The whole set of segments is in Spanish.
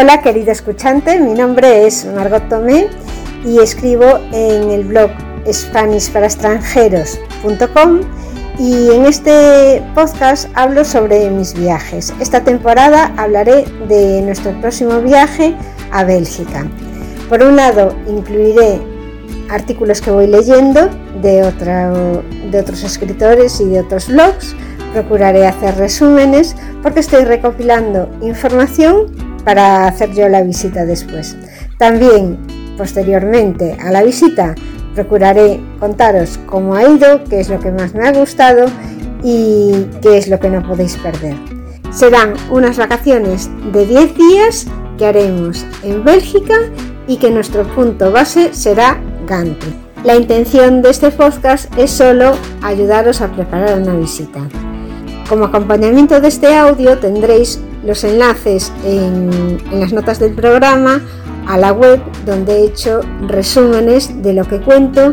Hola querido escuchante, mi nombre es Margot Tomé y escribo en el blog SpanishParaExtranjeros.com y en este podcast hablo sobre mis viajes. Esta temporada hablaré de nuestro próximo viaje a Bélgica. Por un lado, incluiré artículos que voy leyendo de, de otros escritores y de otros blogs. Procuraré hacer resúmenes porque estoy recopilando información para hacer yo la visita después. También, posteriormente a la visita, procuraré contaros cómo ha ido, qué es lo que más me ha gustado y qué es lo que no podéis perder. Serán unas vacaciones de 10 días que haremos en Bélgica y que nuestro punto base será Gante. La intención de este podcast es solo ayudaros a preparar una visita. Como acompañamiento de este audio tendréis los enlaces en, las notas del programa a la web donde he hecho resúmenes de lo que cuento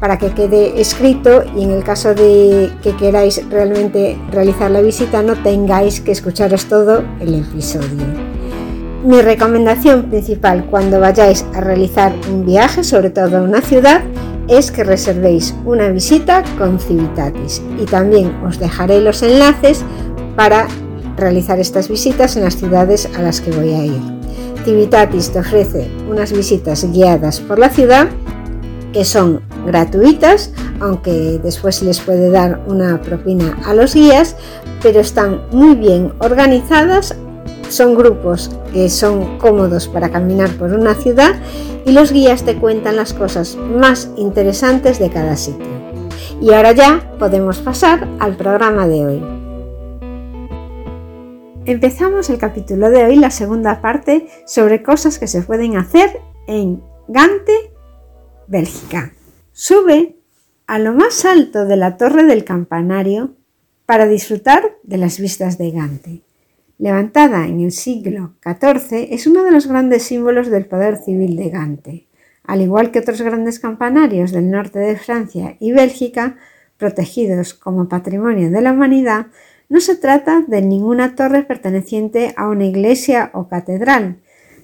para que quede escrito y en el caso de que queráis realmente realizar la visita no tengáis que escucharos todo el episodio. Mi recomendación principal cuando vayáis a realizar un viaje, sobre todo a una ciudad, es que reservéis una visita con Civitatis y también os dejaré los enlaces para realizar estas visitas en las ciudades a las que voy a ir. Civitatis te ofrece unas visitas guiadas por la ciudad que son gratuitas, aunque después se les puede dar una propina a los guías, pero están muy bien organizadas son grupos que son cómodos para caminar por una ciudad y los guías te cuentan las cosas más interesantes de cada sitio. Y ahora ya podemos pasar al programa de hoy. Empezamos el capítulo de hoy, la segunda parte, sobre cosas que se pueden hacer en Gante, Bélgica. Sube a lo más alto de la torre del campanario para disfrutar de las vistas de Gante levantada en el siglo XIV, es uno de los grandes símbolos del poder civil de Gante. Al igual que otros grandes campanarios del norte de Francia y Bélgica, protegidos como patrimonio de la humanidad, no se trata de ninguna torre perteneciente a una iglesia o catedral.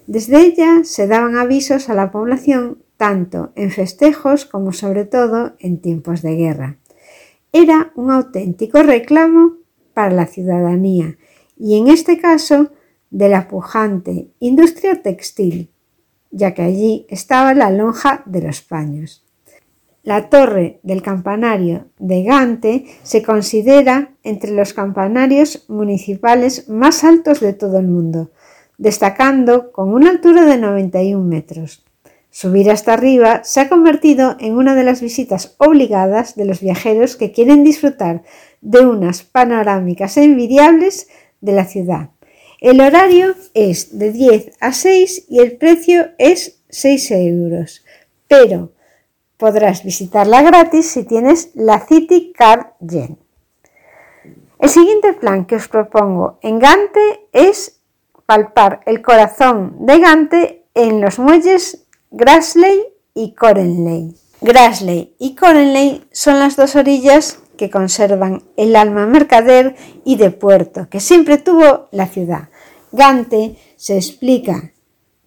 Desde ella se daban avisos a la población tanto en festejos como sobre todo en tiempos de guerra. Era un auténtico reclamo para la ciudadanía y en este caso de la pujante industria textil, ya que allí estaba la lonja de los paños. La torre del campanario de Gante se considera entre los campanarios municipales más altos de todo el mundo, destacando con una altura de 91 metros. Subir hasta arriba se ha convertido en una de las visitas obligadas de los viajeros que quieren disfrutar de unas panorámicas envidiables de la ciudad. El horario es de 10 a 6 y el precio es 6 euros, pero podrás visitarla gratis si tienes la City Card Gen. El siguiente plan que os propongo en Gante es palpar el corazón de Gante en los muelles Grassley y Corenley. Grassley y Corenley son las dos orillas que conservan el alma mercader y de puerto que siempre tuvo la ciudad. Gante se explica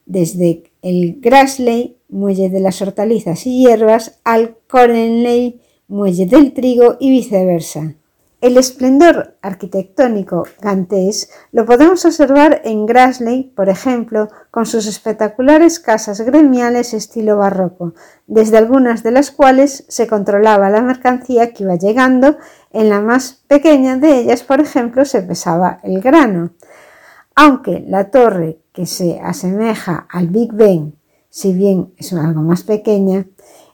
desde el Grassley, muelle de las hortalizas y hierbas, al Corenley, muelle del trigo y viceversa. El esplendor arquitectónico gantés lo podemos observar en Grassley, por ejemplo, con sus espectaculares casas gremiales estilo barroco, desde algunas de las cuales se controlaba la mercancía que iba llegando, en la más pequeña de ellas, por ejemplo, se pesaba el grano. Aunque la torre, que se asemeja al Big Ben, si bien es algo más pequeña,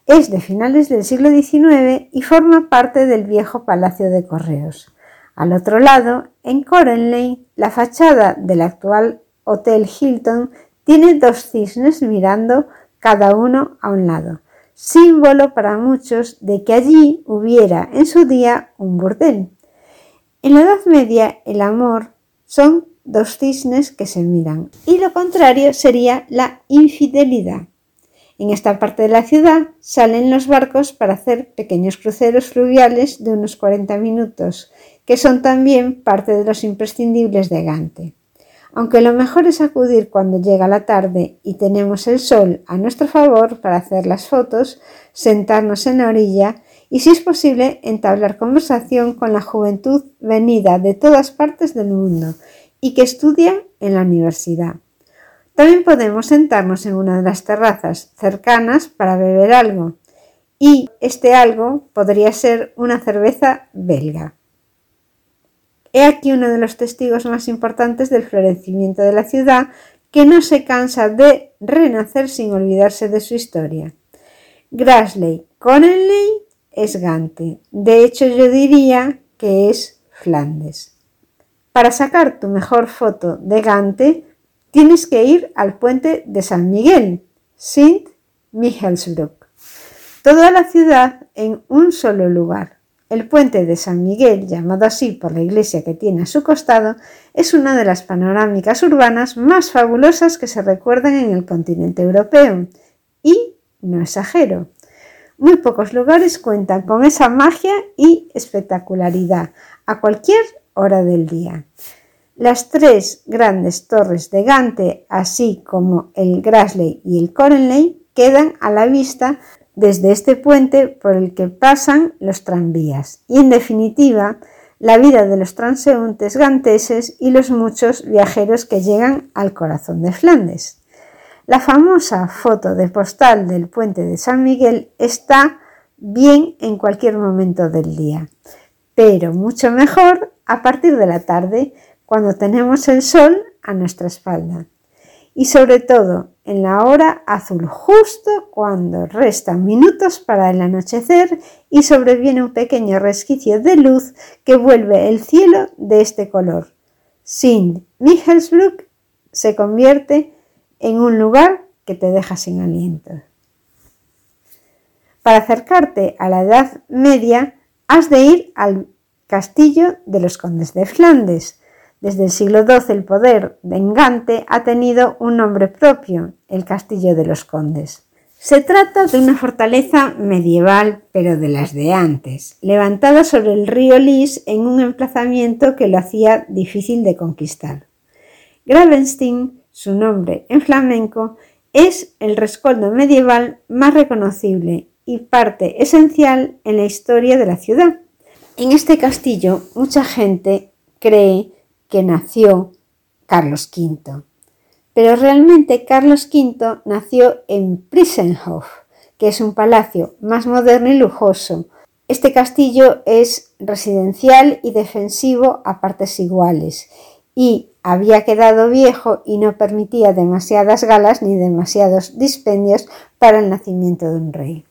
es de finales del siglo XIX y forma parte del viejo Palacio de Correos. Al otro lado, en Corenley, la fachada del actual Hotel Hilton tiene dos cisnes mirando cada uno a un lado, símbolo para muchos de que allí hubiera en su día un burdel. En la Edad Media el amor son dos cisnes que se miran y lo contrario sería la infidelidad. En esta parte de la ciudad salen los barcos para hacer pequeños cruceros fluviales de unos 40 minutos, que son también parte de los imprescindibles de Gante. aunque lo mejor es acudir cuando llega la tarde y tenemos el sol a nuestro favor para hacer las fotos, sentarnos en la orilla y si es posible entablar conversación con la juventud venida de todas partes del mundo y que estudia en la universidad. También podemos sentarnos en una de las terrazas cercanas para beber algo y este algo podría ser una cerveza belga. He aquí uno de los testigos más importantes del florecimiento de la ciudad que no se cansa de renacer sin olvidarse de su historia. Grassley Connelly es Gante. De hecho, yo diría que es Flandes. Para sacar tu mejor foto de Gante, tienes que ir al puente de San Miguel, Sint Michelsbruck. Toda la ciudad en un solo lugar. El puente de San Miguel, llamado así por la iglesia que tiene a su costado, es una de las panorámicas urbanas más fabulosas que se recuerdan en el continente europeo. Y, no exagero, muy pocos lugares cuentan con esa magia y espectacularidad a cualquier hora del día. Las tres grandes torres de Gante, así como el Grassley y el Corenley, quedan a la vista desde este puente por el que pasan los tranvías y en definitiva la vida de los transeúntes ganteses y los muchos viajeros que llegan al corazón de Flandes. La famosa foto de postal del puente de San Miguel está bien en cualquier momento del día, pero mucho mejor a partir de la tarde cuando tenemos el sol a nuestra espalda y sobre todo en la hora azul, justo cuando restan minutos para el anochecer y sobreviene un pequeño resquicio de luz que vuelve el cielo de este color. Sin Michelsbruck se convierte en un lugar que te deja sin aliento. Para acercarte a la Edad Media, has de ir al castillo de los condes de Flandes, desde el siglo XII el poder de Engante ha tenido un nombre propio, el Castillo de los Condes. Se trata de una fortaleza medieval, pero de las de antes, levantada sobre el río Lys en un emplazamiento que lo hacía difícil de conquistar. Gravenstein, su nombre en flamenco, es el rescoldo medieval más reconocible y parte esencial en la historia de la ciudad. En este castillo mucha gente cree que nació Carlos V. Pero realmente Carlos V nació en Prisenhof, que es un palacio más moderno y lujoso. Este castillo es residencial y defensivo a partes iguales y había quedado viejo y no permitía demasiadas galas ni demasiados dispendios para el nacimiento de un rey.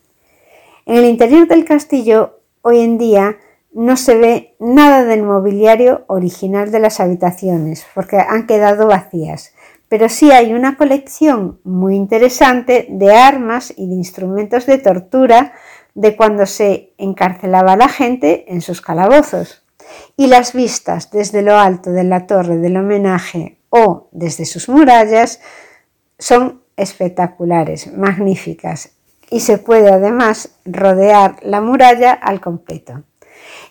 En el interior del castillo hoy en día no se ve nada del mobiliario original de las habitaciones porque han quedado vacías, pero sí hay una colección muy interesante de armas y de instrumentos de tortura de cuando se encarcelaba a la gente en sus calabozos. Y las vistas desde lo alto de la torre del homenaje o desde sus murallas son espectaculares, magníficas, y se puede además rodear la muralla al completo.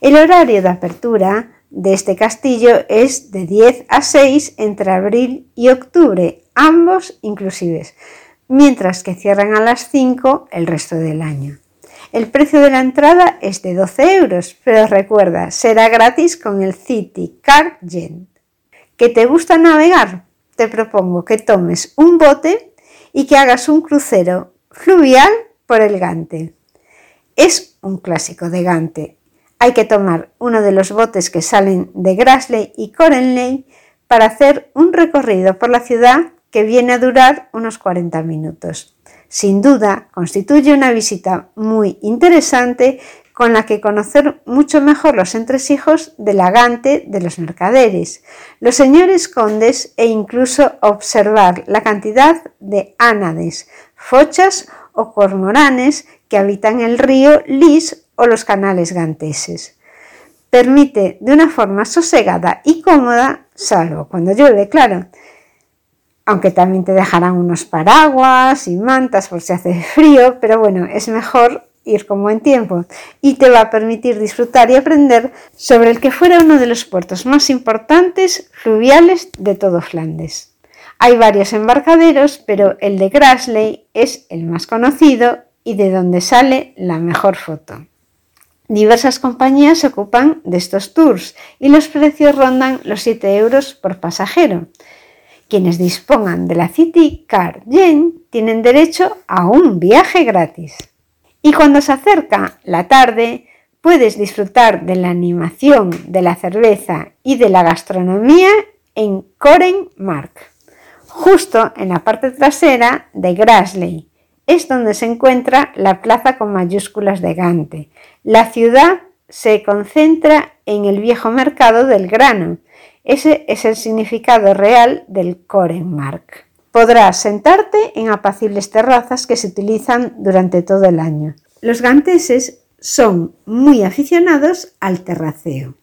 El horario de apertura de este castillo es de 10 a 6 entre abril y octubre, ambos inclusives, mientras que cierran a las 5 el resto del año. El precio de la entrada es de 12 euros, pero recuerda, será gratis con el City Card Gent. ¿Que te gusta navegar? Te propongo que tomes un bote y que hagas un crucero fluvial por el Gante. Es un clásico de Gante, hay que tomar uno de los botes que salen de Grassley y Corenley para hacer un recorrido por la ciudad que viene a durar unos 40 minutos. Sin duda, constituye una visita muy interesante con la que conocer mucho mejor los entresijos de la Gante de los mercaderes, los señores condes e incluso observar la cantidad de ánades, fochas o cormoranes que habitan el río Lys o los canales ganteses. Permite de una forma sosegada y cómoda, salvo cuando llueve, claro, aunque también te dejarán unos paraguas y mantas por si hace frío, pero bueno, es mejor ir con buen tiempo y te va a permitir disfrutar y aprender sobre el que fuera uno de los puertos más importantes fluviales de todo Flandes. Hay varios embarcaderos, pero el de Grassley es el más conocido y de donde sale la mejor foto. Diversas compañías se ocupan de estos tours y los precios rondan los 7 euros por pasajero. Quienes dispongan de la City Car Yen tienen derecho a un viaje gratis. Y cuando se acerca la tarde, puedes disfrutar de la animación, de la cerveza y de la gastronomía en Coren Mark, justo en la parte trasera de Grassley. Es donde se encuentra la plaza con mayúsculas de Gante. La ciudad se concentra en el viejo mercado del grano. Ese es el significado real del Korenmark. Podrás sentarte en apacibles terrazas que se utilizan durante todo el año. Los ganteses son muy aficionados al terraceo.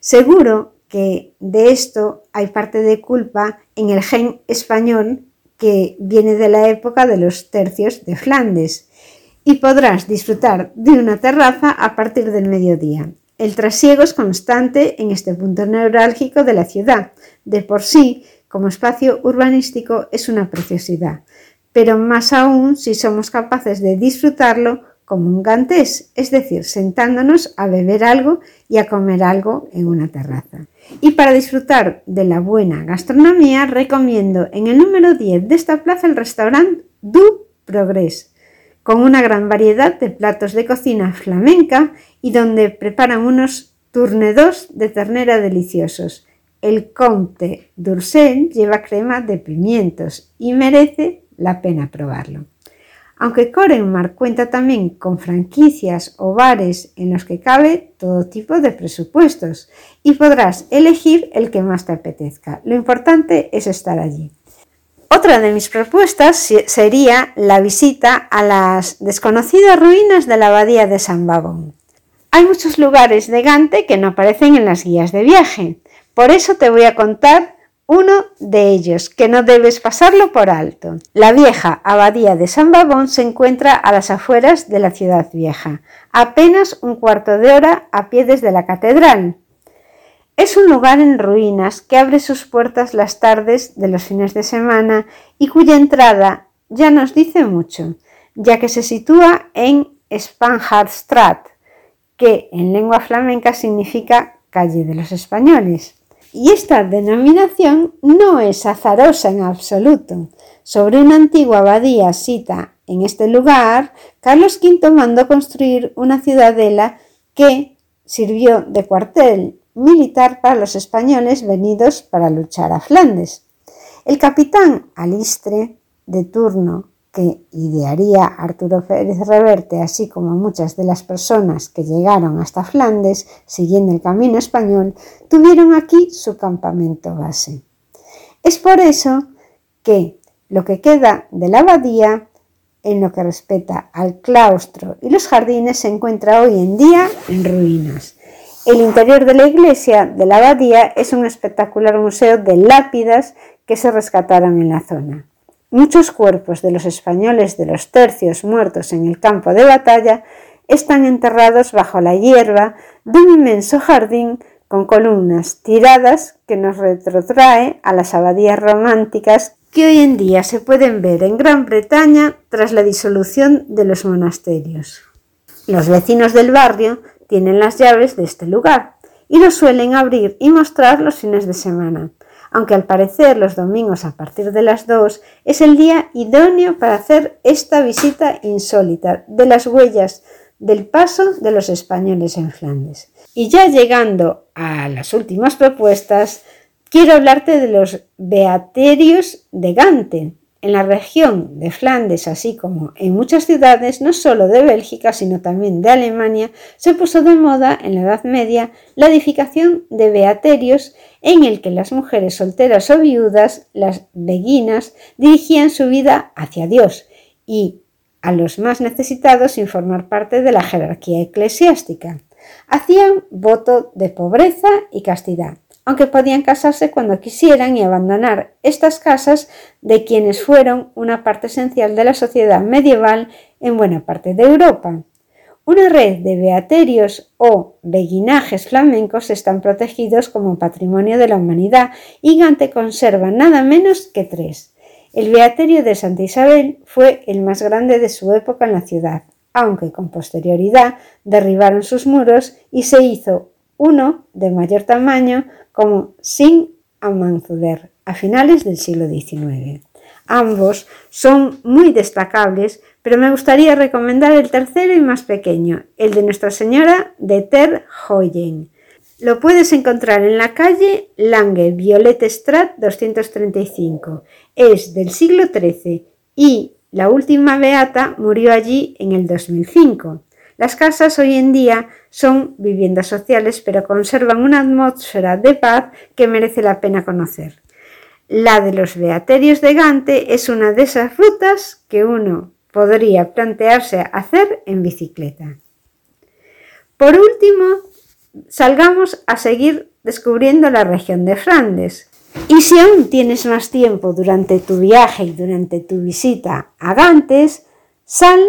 Seguro que de esto hay parte de culpa en el gen español que viene de la época de los tercios de Flandes y podrás disfrutar de una terraza a partir del mediodía. El trasiego es constante en este punto neurálgico de la ciudad. De por sí, como espacio urbanístico es una preciosidad, pero más aún si somos capaces de disfrutarlo como un gantés, es decir, sentándonos a beber algo y a comer algo en una terraza. Y para disfrutar de la buena gastronomía, recomiendo en el número 10 de esta plaza el restaurante Du Progress, con una gran variedad de platos de cocina flamenca y donde preparan unos tournedos de ternera deliciosos. El Comte d'Ursel lleva crema de pimientos y merece la pena probarlo. Aunque Corenmar cuenta también con franquicias o bares en los que cabe todo tipo de presupuestos y podrás elegir el que más te apetezca. Lo importante es estar allí. Otra de mis propuestas sería la visita a las desconocidas ruinas de la abadía de San Babón. Hay muchos lugares de Gante que no aparecen en las guías de viaje, por eso te voy a contar uno de ellos, que no debes pasarlo por alto. La vieja abadía de San Babón se encuentra a las afueras de la ciudad vieja, apenas un cuarto de hora a pie desde la catedral. Es un lugar en ruinas que abre sus puertas las tardes de los fines de semana y cuya entrada ya nos dice mucho, ya que se sitúa en Spanhardstraat, que en lengua flamenca significa calle de los españoles. Y esta denominación no es azarosa en absoluto. Sobre una antigua abadía cita en este lugar, Carlos V mandó construir una ciudadela que sirvió de cuartel militar para los españoles venidos para luchar a Flandes. El capitán Alistre, de turno que idearía Arturo Pérez Reverte, así como muchas de las personas que llegaron hasta Flandes siguiendo el camino español, tuvieron aquí su campamento base. Es por eso que lo que queda de la abadía, en lo que respecta al claustro y los jardines, se encuentra hoy en día en ruinas. El interior de la iglesia de la abadía es un espectacular museo de lápidas que se rescataron en la zona. Muchos cuerpos de los españoles de los tercios muertos en el campo de batalla están enterrados bajo la hierba de un inmenso jardín con columnas tiradas que nos retrotrae a las abadías románticas que hoy en día se pueden ver en Gran Bretaña tras la disolución de los monasterios. Los vecinos del barrio tienen las llaves de este lugar y lo suelen abrir y mostrar los fines de semana, aunque al parecer los domingos a partir de las 2 es el día idóneo para hacer esta visita insólita de las huellas del paso de los españoles en Flandes. Y ya llegando a las últimas propuestas, quiero hablarte de los Beaterios de Gante, en la región de Flandes, así como en muchas ciudades, no solo de Bélgica, sino también de Alemania, se puso de moda en la Edad Media la edificación de beaterios en el que las mujeres solteras o viudas, las beguinas, dirigían su vida hacia Dios y a los más necesitados sin formar parte de la jerarquía eclesiástica. Hacían voto de pobreza y castidad aunque podían casarse cuando quisieran y abandonar estas casas de quienes fueron una parte esencial de la sociedad medieval en buena parte de Europa. Una red de beaterios o beguinajes flamencos están protegidos como patrimonio de la humanidad y Gante conserva nada menos que tres. El beaterio de Santa Isabel fue el más grande de su época en la ciudad, aunque con posterioridad derribaron sus muros y se hizo uno de mayor tamaño como Sin Amanzuder a finales del siglo XIX. Ambos son muy destacables, pero me gustaría recomendar el tercero y más pequeño, el de Nuestra Señora de Ter Hoyen. Lo puedes encontrar en la calle Lange Violet Strat 235. Es del siglo XIII y la última beata murió allí en el 2005. Las casas hoy en día son viviendas sociales, pero conservan una atmósfera de paz que merece la pena conocer. La de los Beaterios de Gante es una de esas rutas que uno podría plantearse hacer en bicicleta. Por último, salgamos a seguir descubriendo la región de Flandes. Y si aún tienes más tiempo durante tu viaje y durante tu visita a Gantes, sal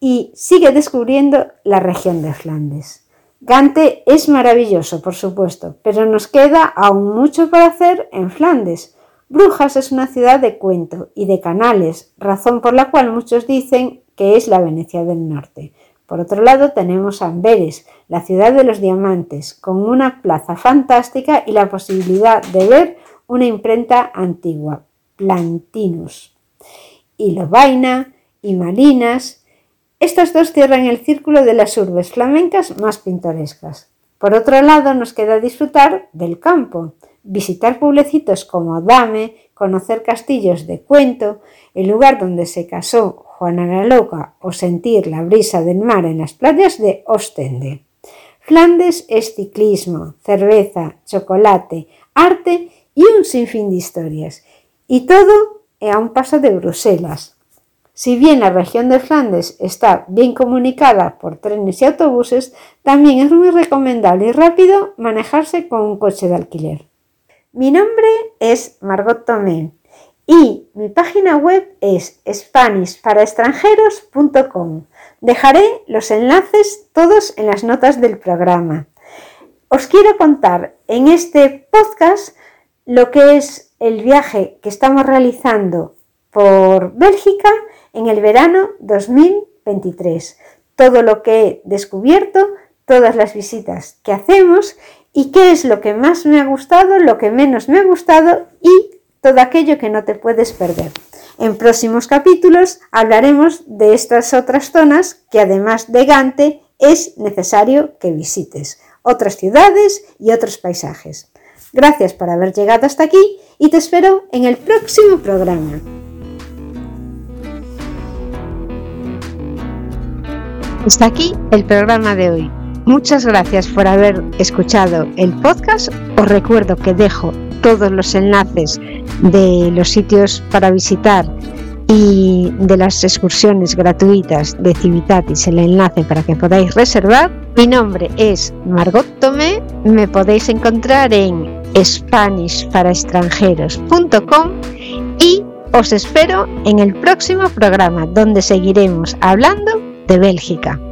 y sigue descubriendo la región de Flandes. Gante es maravilloso, por supuesto, pero nos queda aún mucho por hacer en Flandes. Brujas es una ciudad de cuento y de canales, razón por la cual muchos dicen que es la Venecia del Norte. Por otro lado tenemos Amberes, la ciudad de los diamantes, con una plaza fantástica y la posibilidad de ver una imprenta antigua, Plantinus. Y Lobaina y Malinas estas dos cierran el círculo de las urbes flamencas más pintorescas. Por otro lado, nos queda disfrutar del campo, visitar pueblecitos como Dame, conocer castillos de cuento, el lugar donde se casó Juana la Loca o sentir la brisa del mar en las playas de Ostende. Flandes es ciclismo, cerveza, chocolate, arte y un sinfín de historias. Y todo a un paso de Bruselas, si bien la región de Flandes está bien comunicada por trenes y autobuses, también es muy recomendable y rápido manejarse con un coche de alquiler. Mi nombre es Margot Tomé y mi página web es spanishparaextranjeros.com. Dejaré los enlaces todos en las notas del programa. Os quiero contar en este podcast lo que es el viaje que estamos realizando por Bélgica en el verano 2023. Todo lo que he descubierto, todas las visitas que hacemos y qué es lo que más me ha gustado, lo que menos me ha gustado y todo aquello que no te puedes perder. En próximos capítulos hablaremos de estas otras zonas que además de Gante es necesario que visites, otras ciudades y otros paisajes. Gracias por haber llegado hasta aquí y te espero en el próximo programa. Hasta aquí el programa de hoy. Muchas gracias por haber escuchado el podcast. Os recuerdo que dejo todos los enlaces de los sitios para visitar y de las excursiones gratuitas de Civitatis, el enlace para que podáis reservar. Mi nombre es Margot Tomé, me podéis encontrar en SpanishParaExtranjeros.com y os espero en el próximo programa donde seguiremos hablando de Bélgica.